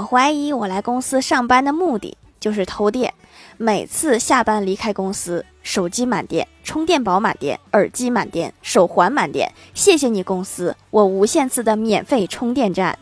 我怀疑我来公司上班的目的就是偷电。每次下班离开公司手机满电充电宝满电耳机满电手环满电谢谢你公司我无限次的免费充电站。